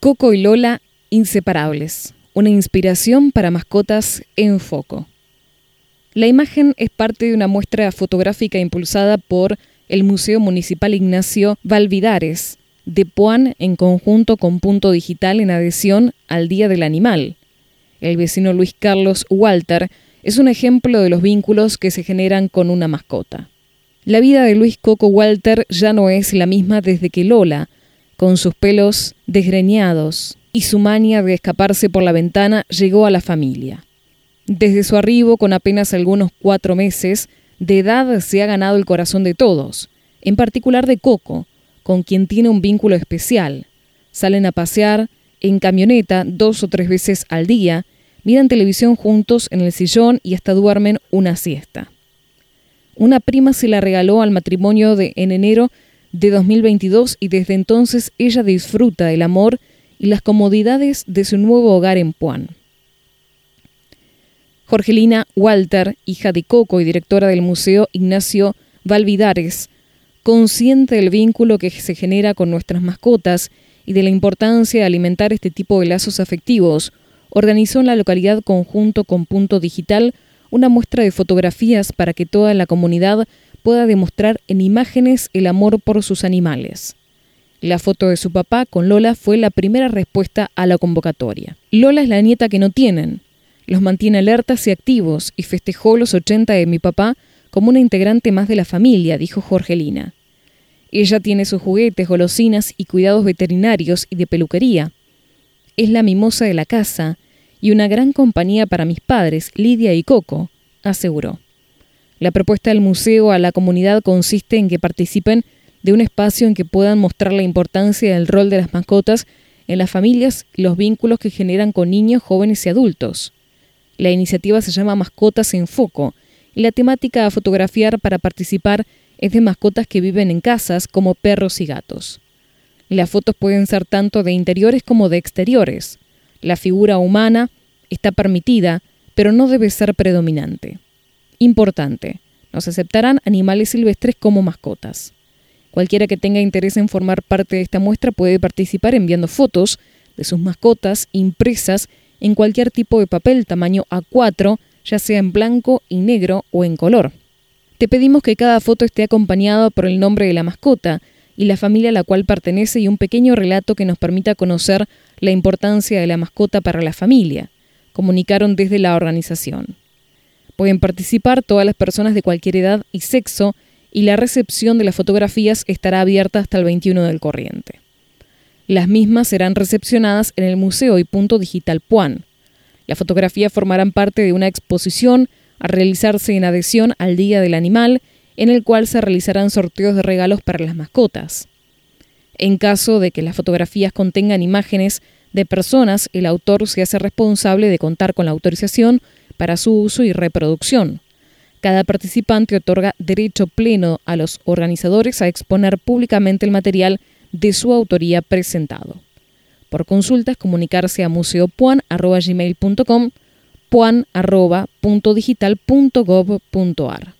Coco y Lola, inseparables. Una inspiración para mascotas en foco. La imagen es parte de una muestra fotográfica impulsada por el Museo Municipal Ignacio Valvidares de Puan en conjunto con Punto Digital en adhesión al Día del Animal. El vecino Luis Carlos Walter es un ejemplo de los vínculos que se generan con una mascota. La vida de Luis Coco Walter ya no es la misma desde que Lola, con sus pelos desgreñados y su mania de escaparse por la ventana, llegó a la familia. Desde su arribo, con apenas algunos cuatro meses de edad, se ha ganado el corazón de todos, en particular de Coco, con quien tiene un vínculo especial. Salen a pasear en camioneta dos o tres veces al día, miran televisión juntos en el sillón y hasta duermen una siesta. Una prima se la regaló al matrimonio de en enero de 2022 y desde entonces ella disfruta del amor y las comodidades de su nuevo hogar en Puan. Jorgelina Walter, hija de Coco y directora del Museo Ignacio Valvidares, consciente del vínculo que se genera con nuestras mascotas y de la importancia de alimentar este tipo de lazos afectivos, organizó en la localidad conjunto con Punto Digital una muestra de fotografías para que toda la comunidad pueda demostrar en imágenes el amor por sus animales. La foto de su papá con Lola fue la primera respuesta a la convocatoria. Lola es la nieta que no tienen. Los mantiene alertas y activos y festejó los 80 de mi papá como una integrante más de la familia, dijo Jorgelina. Ella tiene sus juguetes, golosinas y cuidados veterinarios y de peluquería. Es la mimosa de la casa y una gran compañía para mis padres, Lidia y Coco, aseguró. La propuesta del museo a la comunidad consiste en que participen de un espacio en que puedan mostrar la importancia del rol de las mascotas en las familias y los vínculos que generan con niños, jóvenes y adultos. La iniciativa se llama Mascotas en Foco y la temática a fotografiar para participar es de mascotas que viven en casas como perros y gatos. Las fotos pueden ser tanto de interiores como de exteriores. La figura humana está permitida, pero no debe ser predominante. Importante, nos aceptarán animales silvestres como mascotas. Cualquiera que tenga interés en formar parte de esta muestra puede participar enviando fotos de sus mascotas impresas en cualquier tipo de papel tamaño A4, ya sea en blanco y negro o en color. Te pedimos que cada foto esté acompañada por el nombre de la mascota y la familia a la cual pertenece y un pequeño relato que nos permita conocer la importancia de la mascota para la familia, comunicaron desde la organización. Pueden participar todas las personas de cualquier edad y sexo y la recepción de las fotografías estará abierta hasta el 21 del corriente. Las mismas serán recepcionadas en el Museo y Punto Digital Puan. Las fotografías formarán parte de una exposición a realizarse en adhesión al Día del Animal, en el cual se realizarán sorteos de regalos para las mascotas. En caso de que las fotografías contengan imágenes de personas, el autor se hace responsable de contar con la autorización para su uso y reproducción. Cada participante otorga derecho pleno a los organizadores a exponer públicamente el material de su autoría presentado. Por consultas, comunicarse a museopuan.gmail.com puan.digital.gov.ar